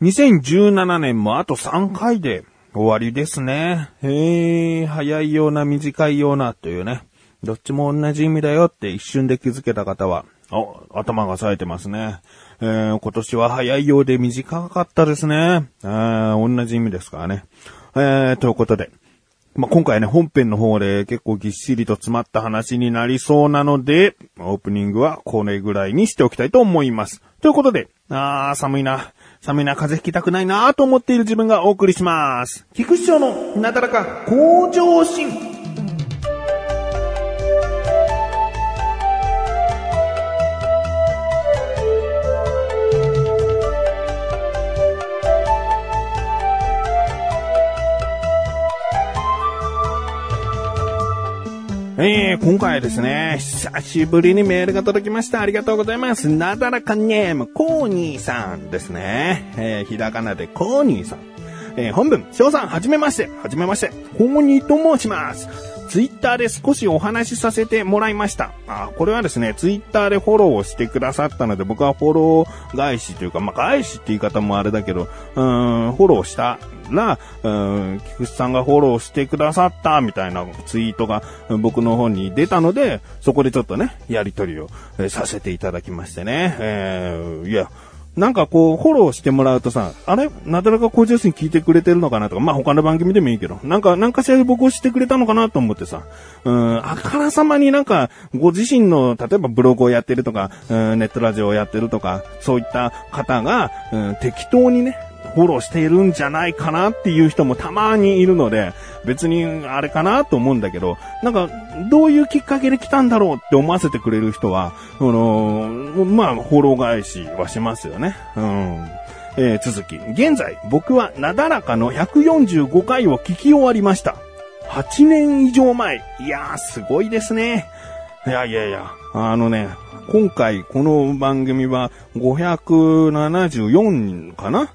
2017年もあと3回で終わりですね。へえ、早いような短いようなというね。どっちも同じ意味だよって一瞬で気づけた方は、お、頭が冴えてますね。えー、今年は早いようで短かったですね。えー、同じ意味ですからね。えー、ということで。まあ、今回ね、本編の方で結構ぎっしりと詰まった話になりそうなので、オープニングはこれぐらいにしておきたいと思います。ということで、あー、寒いな。寒いな、風邪ひきたくないなと思っている自分がお送りします。菊師匠のなだらか向上心。えー、今回はですね、久しぶりにメールが届きました。ありがとうございます。なだらかネーム、コーニーさんですね。えー、ひらがなでコーニーさん。えー、本文、翔さん、はじめまして。はじめまして。コーニーと申します。ツイッターで少しお話しさせてもらいました。あ、これはですね、ツイッターでフォローをしてくださったので、僕はフォロー返しというか、まあ、返しって言い方もあれだけど、うーん、フォローしたら、うん、菊池さんがフォローしてくださったみたいなツイートが僕の方に出たので、そこでちょっとね、やりとりを、えさせていただきましてね。えー、いや、なんかこう、フォローしてもらうとさ、あれ？なだらか向上心聞いてくれてるのかなとか、まあ他の番組でもいいけど、なんか、なんかしら僕をしてくれたのかなと思ってさ、うん、あからさまになんか、ご自身の、例えばブログをやってるとか、うん、ネットラジオをやってるとか、そういった方が、うん、適当にね、フォローしているんじゃないかなっていう人もたまにいるので、別にあれかなと思うんだけど、なんか、どういうきっかけで来たんだろうって思わせてくれる人は、あのまあ、フォロー返しはしますよね。うん。えー、続き。現在、僕はなだらかの145回を聞き終わりました。8年以上前。いやー、すごいですね。いやいやいや、あのね、今回この番組は574かな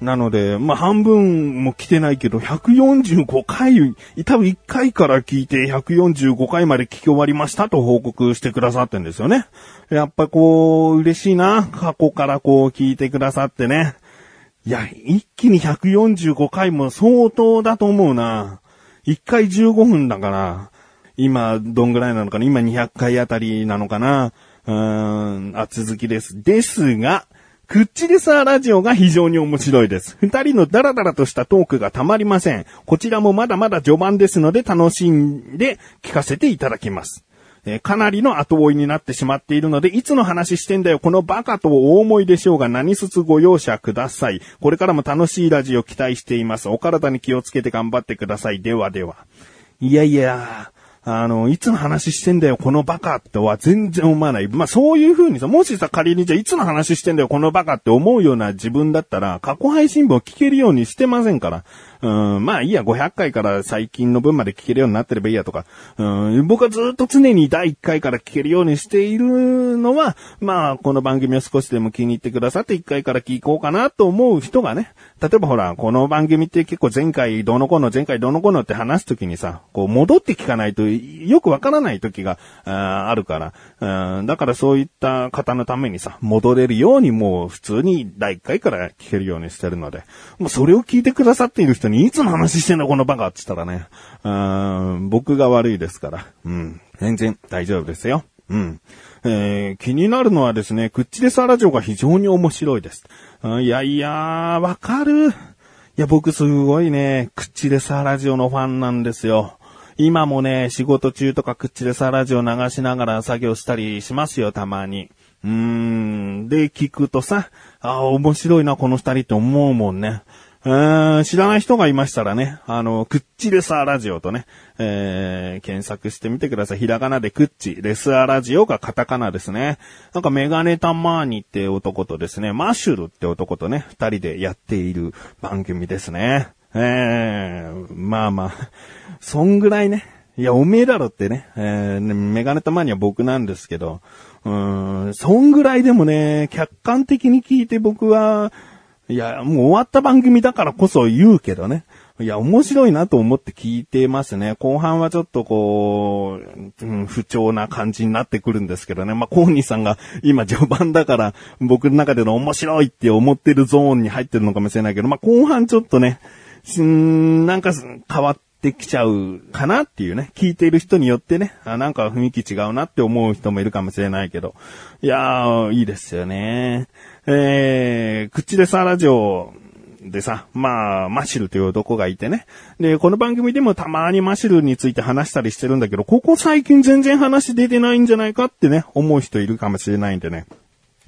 なので、まあ、半分も来てないけど、145回、多分1回から聞いて145回まで聞き終わりましたと報告してくださってんですよね。やっぱこう、嬉しいな。過去からこう聞いてくださってね。いや、一気に145回も相当だと思うな。1回15分だから、今、どんぐらいなのかな今200回あたりなのかなうーん、あ、続きです。ですが、クッチレサーラジオが非常に面白いです。二人のダラダラとしたトークがたまりません。こちらもまだまだ序盤ですので楽しんで聞かせていただきます。えー、かなりの後追いになってしまっているので、いつの話してんだよ、このバカと大思いでしょうが何卒ご容赦ください。これからも楽しいラジオ期待しています。お体に気をつけて頑張ってください。ではでは。いやいや、あの、いつの話してんだよ、このバカっては全然思わない。まあ、そういう風にさ、もしさ、仮にじゃあいつの話してんだよ、このバカって思うような自分だったら、過去配信分を聞けるようにしてませんから。うん、まあいいや、500回から最近の分まで聞けるようになってればいいやとか、うん、僕はずっと常に第1回から聞けるようにしているのは、まあ、この番組を少しでも気に入ってくださって1回から聞こうかなと思う人がね、例えばほら、この番組って結構前回どの子の前回どの子のって話すときにさ、こう戻って聞かないとよくわからない時がああるから、うん、だからそういった方のためにさ、戻れるようにもう普通に第1回から聞けるようにしてるので、もうそれを聞いてくださっている人にいつの話してんだこのバカって言ったらね、うん、僕が悪いですから、うん、全然大丈夫ですよ。うん。えー、気になるのはですね、クッチレサラジオが非常に面白いです。いやいやわかる。いや、僕すごいね、クッチレサラジオのファンなんですよ。今もね、仕事中とかクッチレサラジオ流しながら作業したりしますよ、たまに。うーん。で、聞くとさ、あ面白いな、この二人って思うもんね。うん、知らない人がいましたらね、あの、クッチレスアラジオとね、えー、検索してみてください。ひらがなでクッチ、レスアラジオがカタカナですね。なんかメガネタマーニって男とですね、マッシュルって男とね、二人でやっている番組ですね。えー、まあまあ、そんぐらいね、いや、おめえだろってね、えー、メガネタマーニは僕なんですけど、うん、そんぐらいでもね、客観的に聞いて僕は、いや、もう終わった番組だからこそ言うけどね。いや、面白いなと思って聞いてますね。後半はちょっとこう、うん、不調な感じになってくるんですけどね。まあ、コーニーさんが今序盤だから僕の中での面白いって思ってるゾーンに入ってるのかもしれないけど、まあ、後半ちょっとね、んなんか変わってきちゃうかなっていうね。聞いている人によってね、あなんか雰囲気違うなって思う人もいるかもしれないけど。いやー、いいですよね。えー、口でさラジオでさ、まあ、マシルという男がいてね。で、この番組でもたまにマシルについて話したりしてるんだけど、ここ最近全然話出てないんじゃないかってね、思う人いるかもしれないんでね。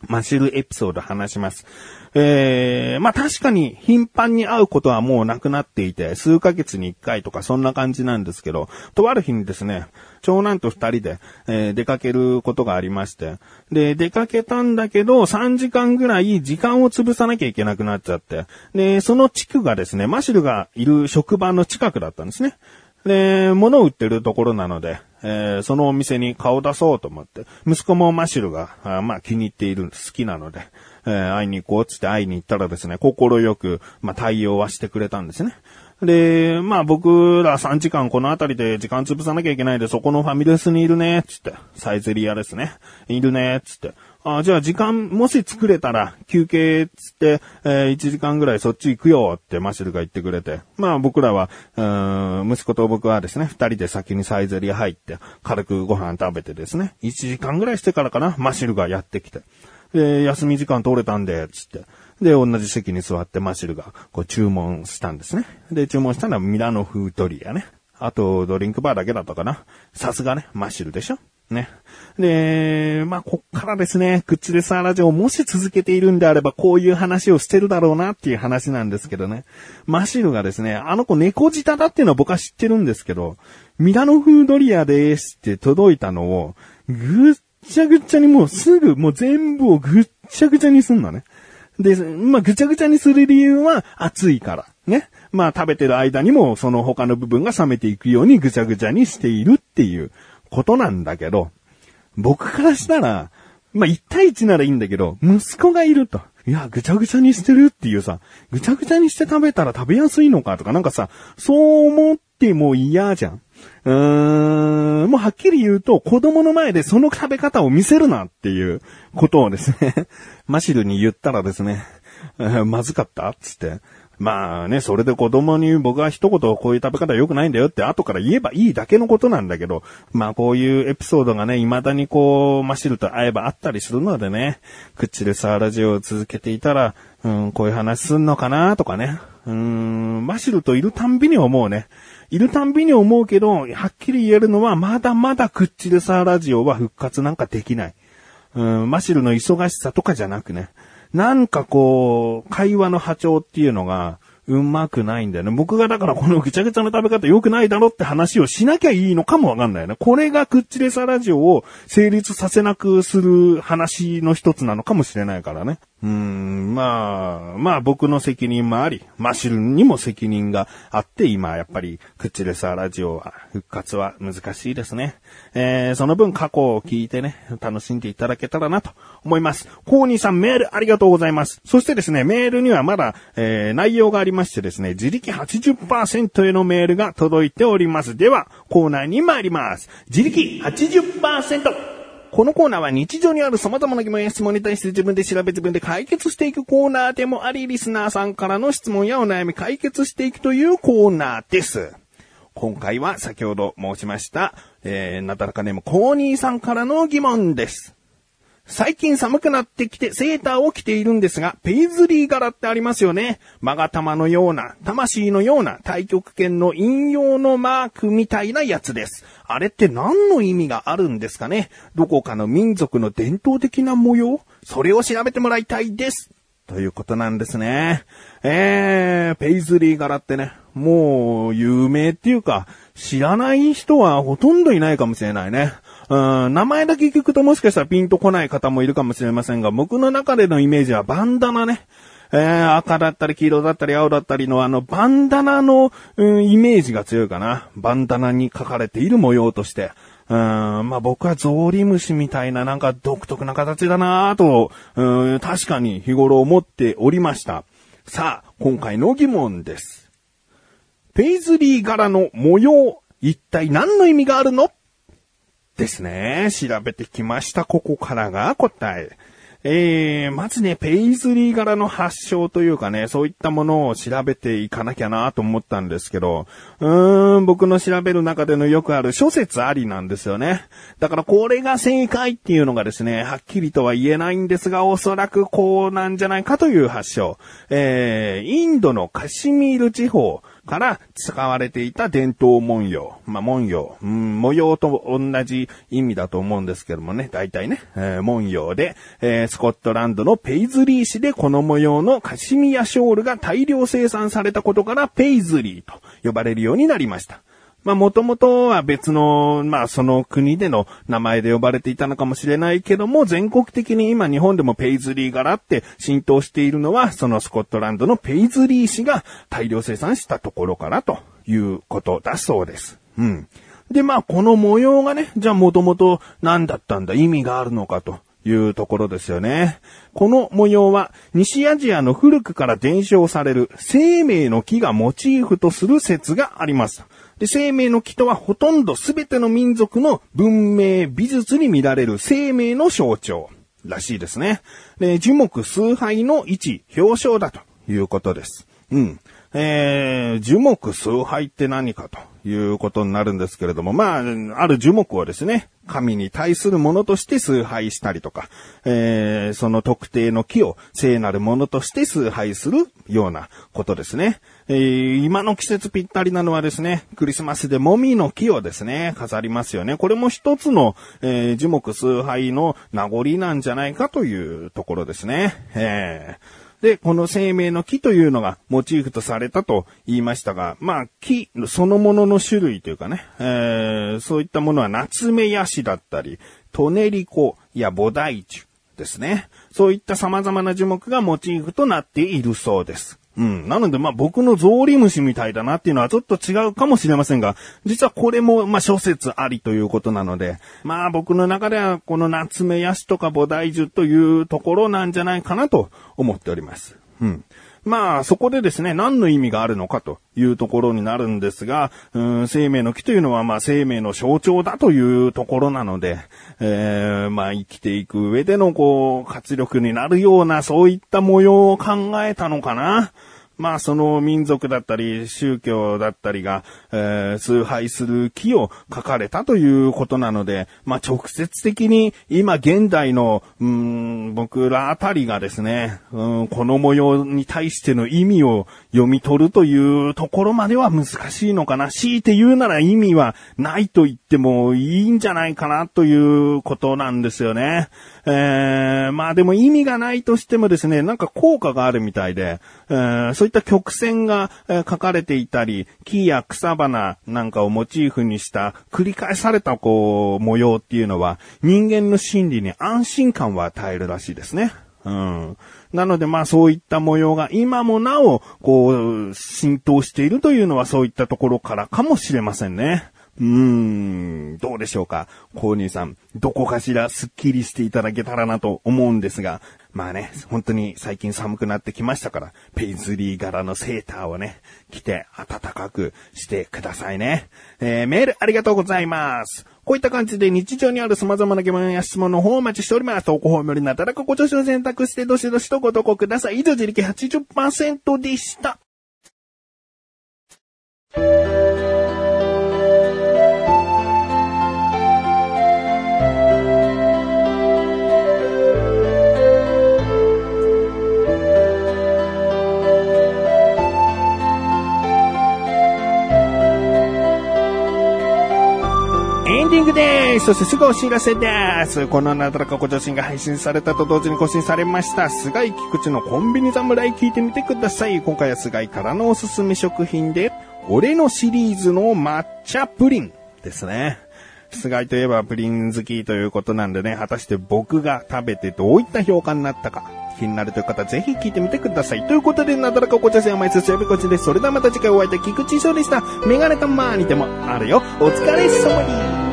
マシルエピソード話します。えー、まあ確かに頻繁に会うことはもうなくなっていて、数ヶ月に一回とかそんな感じなんですけど、とある日にですね、長男と二人で、えー、出かけることがありまして、で、出かけたんだけど、3時間ぐらい時間を潰さなきゃいけなくなっちゃって、で、その地区がですね、マシルがいる職場の近くだったんですね。で、物を売ってるところなので、えー、そのお店に顔出そうと思って、息子もマシルが、あまあ気に入っている、好きなので、えー、会いに行こうつって会いに行ったらですね、心よく、まあ、対応はしてくれたんですね。で、まあ僕ら3時間この辺りで時間潰さなきゃいけないで、そこのファミレスにいるね、つって。サイゼリアですね。いるね、つって。あじゃあ時間、もし作れたら、休憩つって、えー、1時間ぐらいそっち行くよってマシルが言ってくれて。まあ僕らは、うん、息子と僕はですね、二人で先にサイゼリア入って、軽くご飯食べてですね、1時間ぐらいしてからかな、マシルがやってきて。で、休み時間取れたんで、つって。で、同じ席に座ってマシルが、こう注文したんですね。で、注文したのはミラノ風ドリアね。あと、ドリンクバーだけだったかな。さすがね、マシルでしょね。で、まあ、こっからですね、クッチレサーラジオもし続けているんであれば、こういう話をしてるだろうなっていう話なんですけどね。マシルがですね、あの子猫舌だっていうのは僕は知ってるんですけど、ミラノ風ドリアですって届いたのを、ぐっちゃぐっちゃにもうすぐ、もう全部をぐっちゃぐちゃにすんのね。で、まあ、ぐちゃぐちゃにする理由は暑いから。ね。まあ、食べてる間にもその他の部分が冷めていくようにぐちゃぐちゃにしているっていうことなんだけど、僕からしたら、まあ、1対1ならいいんだけど、息子がいると。いや、ぐちゃぐちゃにしてるっていうさ、ぐちゃぐちゃにして食べたら食べやすいのかとかなんかさ、そう思っても嫌じゃん。うーん、もうはっきり言うと、子供の前でその食べ方を見せるなっていうことをですね、マシルに言ったらですね、まずかったつって、まあね、それで子供に僕は一言こういう食べ方良くないんだよって後から言えばいいだけのことなんだけど、まあこういうエピソードがね、未だにこう、マシルと会えばあったりするのでね、口でサーラジオを続けていたら、うん、こういう話すんのかなとかね、うん、マシルといるたんびに思うね。いるたんびに思うけど、はっきり言えるのは、まだまだクッチレサーラジオは復活なんかできない。うん、マシルの忙しさとかじゃなくね。なんかこう、会話の波長っていうのが、うまくないんだよね。僕がだからこのぐちゃぐちゃの食べ方良くないだろって話をしなきゃいいのかもわかんないよね。これがクッチレサラジオを成立させなくする話の一つなのかもしれないからね。うん、まあ、まあ僕の責任もあり、マシルにも責任があって、今やっぱり、クッチレサーラジオは、復活は難しいですね。えー、その分過去を聞いてね、楽しんでいただけたらなと思います。コーニーさんメールありがとうございます。そしてですね、メールにはまだ、えー、内容がありましてですね、自力80%へのメールが届いております。では、コーナーに参ります。自力80%。このコーナーは日常にある様々な疑問や質問に対して自分で調べ自分で解決していくコーナーでもあり、リスナーさんからの質問やお悩み解決していくというコーナーです。今回は先ほど申しました、えー、なだらかネームコーニーさんからの疑問です。最近寒くなってきてセーターを着ているんですが、ペイズリー柄ってありますよね。マガタマのような、魂のような太極拳の引用のマークみたいなやつです。あれって何の意味があるんですかね？どこかの民族の伝統的な模様？それを調べてもらいたいです。ということなんですね。えー、ペイズリー柄ってね、もう有名っていうか、知らない人はほとんどいないかもしれないね。うん、名前だけ聞くともしかしたらピンとこない方もいるかもしれませんが、僕の中でのイメージはバンダナね。えー、赤だったり黄色だったり青だったりのあのバンダナの、うん、イメージが強いかな。バンダナに書かれている模様として。うん、まあ僕はゾウリムシみたいななんか独特な形だなぁと、うん、確かに日頃思っておりました。さあ、今回の疑問です。ペイズリー柄の模様、一体何の意味があるの？ですね。調べてきました。ここからが答え。えー、まずね、ペイズリー柄の発祥というかね、そういったものを調べていかなきゃなと思ったんですけど、うーん、僕の調べる中でのよくある諸説ありなんですよね。だからこれが正解っていうのがですね、はっきりとは言えないんですが、おそらくこうなんじゃないかという発祥。えー、インドのカシミール地方、から使われていた伝統文様。まあ、文様。うん、模様と同じ意味だと思うんですけどもね、大体ね、えー、文様で、えー、スコットランドのペイズリー市でこの模様のカシミヤショールが大量生産されたことからペイズリーと呼ばれるようになりました。まあもともとは別の、まあその国での名前で呼ばれていたのかもしれないけども、全国的に今日本でもペイズリー柄って浸透しているのは、そのスコットランドのペイズリー市が大量生産したところからということだそうです。うん。で、まあこの模様がね、じゃあもともと何だったんだ、意味があるのかと。いうところですよね。この模様は西アジアの古くから伝承される生命の木がモチーフとする説があります。で、生命の木とはほとんど全ての民族の文明、美術に見られる生命の象徴らしいですね。で、樹木崇拝の位置、表彰だということです。うん。えー、樹木崇拝って何かということになるんですけれども、まあ、ある樹木をですね、神に対するものとして崇拝したりとか、えー、その特定の木を聖なるものとして崇拝するようなことですね。えー、今の季節ぴったりなのはですね、クリスマスでもみの木をですね、飾りますよね。これも一つの、えー、樹木崇拝の名残なんじゃないかというところですね。えーで、この生命の木というのがモチーフとされたと言いましたが、まあ、木そのものの種類というかね、えー、そういったものは夏目ヤシだったり、トネリコやボダイチュですね。そういった様々な樹木がモチーフとなっているそうです。うん。なので、まあ僕のゾウリムシみたいだなっていうのはちょっと違うかもしれませんが、実はこれも、まあ諸説ありということなので、まあ僕の中ではこの夏目ヤシとか菩提樹というところなんじゃないかなと思っております。うん。まあ、そこでですね、何の意味があるのかというところになるんですが、うん生命の木というのは、まあ、生命の象徴だというところなので、えー、まあ、生きていく上での、こう、活力になるような、そういった模様を考えたのかな。まあその民族だったり宗教だったりが、えー、崇拝する木を書かれたということなので、まあ直接的に今現代の、うん、僕らあたりがですね、うん、この模様に対しての意味を読み取るというところまでは難しいのかな。強いて言うなら意味はないと言ってもいいんじゃないかなということなんですよね。えー、まあでも意味がないとしてもですね、なんか効果があるみたいで、えー、そういった曲線が、え、書かれていたり、木や草花なんかをモチーフにした繰り返されたこう模様っていうのは人間の心理に安心感を与えるらしいですね。うん。なのでまあそういった模様が今もなお、こう、浸透しているというのはそういったところからかもしれませんね。うーん、どうでしょうか。コーニーさん、どこかしらスッキリしていただけたらなと思うんですが、まあね、本当に最近寒くなってきましたから、ペイズリー柄のセーターをね、着て暖かくしてくださいね。えー、メールありがとうございます。こういった感じで日常にある様々な疑問や質問の方をお待ちしております。投稿フォームよりなだらかご助手を選択してどしどしとご投稿ください。以上自力80%でした。そしてすぐお知らせです。このなだらかご女子が配信されたと同時に更新されました、菅井菊池のコンビニ侍聞いてみてください。今回は菅井からのおすすめ食品で、俺のシリーズの抹茶プリンですね。菅井といえばプリン好きということなんでね、果たして僕が食べてどういった評価になったか、気になるという方、ぜひ聞いてみてください。ということで、なだらかご茶せんまいすすやびこちです。それではまた次回お会いいた菊池翔でした。メガネたまーにでもあるよ。お疲れ様に。